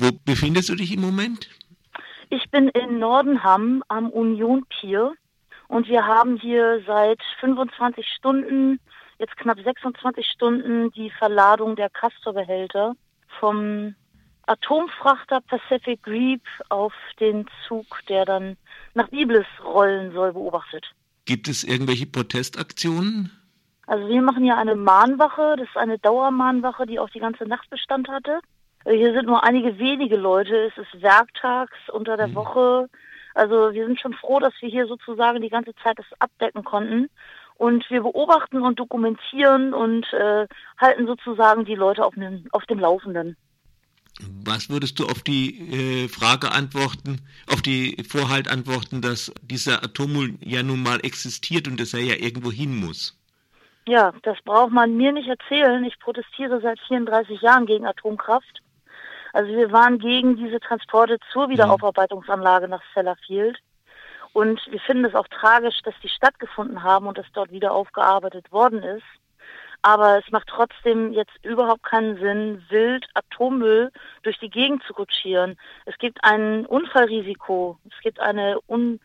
Wo befindest du dich im Moment? Ich bin in Nordenham am Union Pier und wir haben hier seit 25 Stunden, jetzt knapp 26 Stunden, die Verladung der Castor-Behälter vom Atomfrachter Pacific Reap auf den Zug, der dann nach Biblis rollen soll, beobachtet. Gibt es irgendwelche Protestaktionen? Also wir machen ja eine Mahnwache, das ist eine Dauermahnwache, die auch die ganze Nacht Bestand hatte. Hier sind nur einige wenige Leute, es ist werktags unter der mhm. Woche. Also wir sind schon froh, dass wir hier sozusagen die ganze Zeit das abdecken konnten. Und wir beobachten und dokumentieren und äh, halten sozusagen die Leute auf dem, auf dem Laufenden. Was würdest du auf die äh, Frage antworten, auf die Vorhalt antworten, dass dieser Atommüll ja nun mal existiert und dass er ja irgendwo hin muss? Ja, das braucht man mir nicht erzählen. Ich protestiere seit 34 Jahren gegen Atomkraft. Also wir waren gegen diese Transporte zur mhm. Wiederaufarbeitungsanlage nach Sellafield. Und wir finden es auch tragisch, dass die stattgefunden haben und dass dort wieder aufgearbeitet worden ist. Aber es macht trotzdem jetzt überhaupt keinen Sinn, wild Atommüll durch die Gegend zu kutschieren. Es gibt ein Unfallrisiko. Es gibt eine un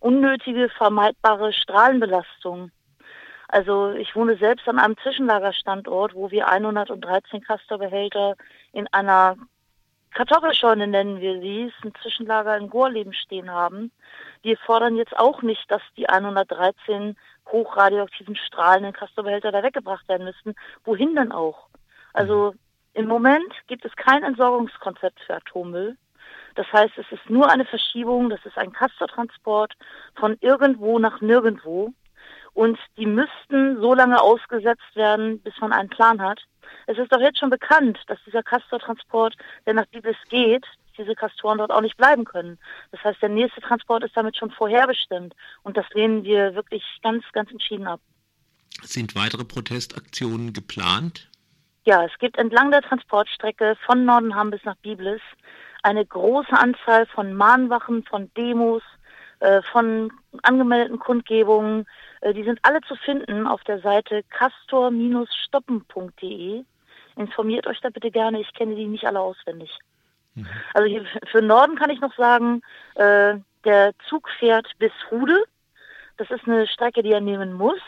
unnötige, vermeidbare Strahlenbelastung. Also ich wohne selbst an einem Zwischenlagerstandort, wo wir 113 Castor-Behälter in einer Kartoffelscheune nennen wir sie, ist ein Zwischenlager in Gorleben stehen haben. Wir fordern jetzt auch nicht, dass die 113 hochradioaktiven strahlenden Castor-Behälter da weggebracht werden müssten. Wohin denn auch? Also im Moment gibt es kein Entsorgungskonzept für Atommüll. Das heißt, es ist nur eine Verschiebung, das ist ein Castor-Transport von irgendwo nach nirgendwo. Und die müssten so lange ausgesetzt werden, bis man einen Plan hat. Es ist doch jetzt schon bekannt, dass dieser Castor-Transport, der nach Biblis geht, diese Kastoren dort auch nicht bleiben können. Das heißt, der nächste Transport ist damit schon vorherbestimmt. Und das lehnen wir wirklich ganz, ganz entschieden ab. Sind weitere Protestaktionen geplant? Ja, es gibt entlang der Transportstrecke von Nordenham bis nach Biblis eine große Anzahl von Mahnwachen, von Demos, von angemeldeten Kundgebungen. Äh, die sind alle zu finden auf der Seite castor-stoppen.de. Informiert euch da bitte gerne, ich kenne die nicht alle auswendig. Mhm. Also hier für Norden kann ich noch sagen, äh, der Zug fährt bis Hude. Das ist eine Strecke, die er nehmen muss.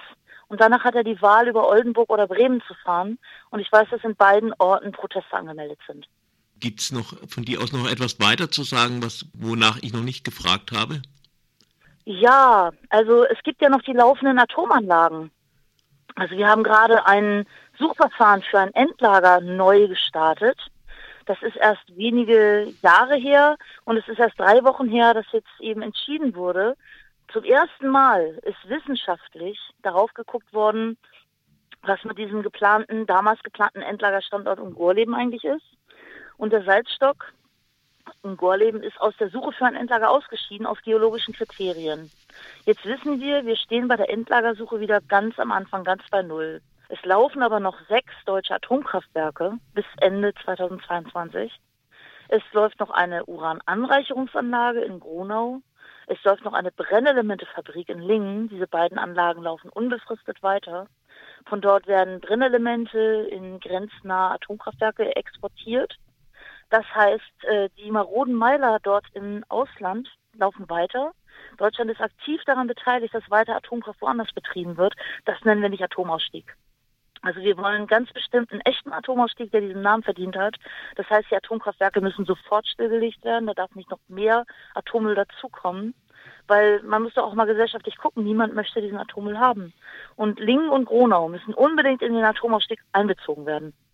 Und danach hat er die Wahl, über Oldenburg oder Bremen zu fahren. Und ich weiß, dass in beiden Orten Proteste angemeldet sind. Gibt es noch von dir aus noch etwas weiter zu sagen, was, wonach ich noch nicht gefragt habe? Ja, also es gibt ja noch die laufenden Atomanlagen. Also wir haben gerade ein Suchverfahren für ein Endlager neu gestartet. Das ist erst wenige Jahre her und es ist erst drei Wochen her, dass jetzt eben entschieden wurde. Zum ersten Mal ist wissenschaftlich darauf geguckt worden, was mit diesem geplanten, damals geplanten Endlagerstandort in Gorleben eigentlich ist. Und der Salzstock in Gorleben ist aus der Suche für ein Endlager ausgeschieden aus geologischen Kriterien. Jetzt wissen wir, wir stehen bei der Endlagersuche wieder ganz am Anfang, ganz bei Null. Es laufen aber noch sechs deutsche Atomkraftwerke bis Ende 2022. Es läuft noch eine Urananreicherungsanlage in Gronau. Es läuft noch eine Brennelementefabrik in Lingen. Diese beiden Anlagen laufen unbefristet weiter. Von dort werden Brennelemente in grenznahe Atomkraftwerke exportiert. Das heißt, äh, die maroden Meiler dort im Ausland laufen weiter. Deutschland ist aktiv daran beteiligt, dass weiter Atomkraft woanders betrieben wird. Das nennen wir nicht Atomausstieg. Also wir wollen ganz bestimmt einen echten Atomausstieg, der diesen Namen verdient hat. Das heißt, die Atomkraftwerke müssen sofort stillgelegt werden. Da darf nicht noch mehr Atommüll dazukommen. Weil man muss doch auch mal gesellschaftlich gucken, niemand möchte diesen Atommüll haben. Und Lingen und Gronau müssen unbedingt in den Atomausstieg einbezogen werden.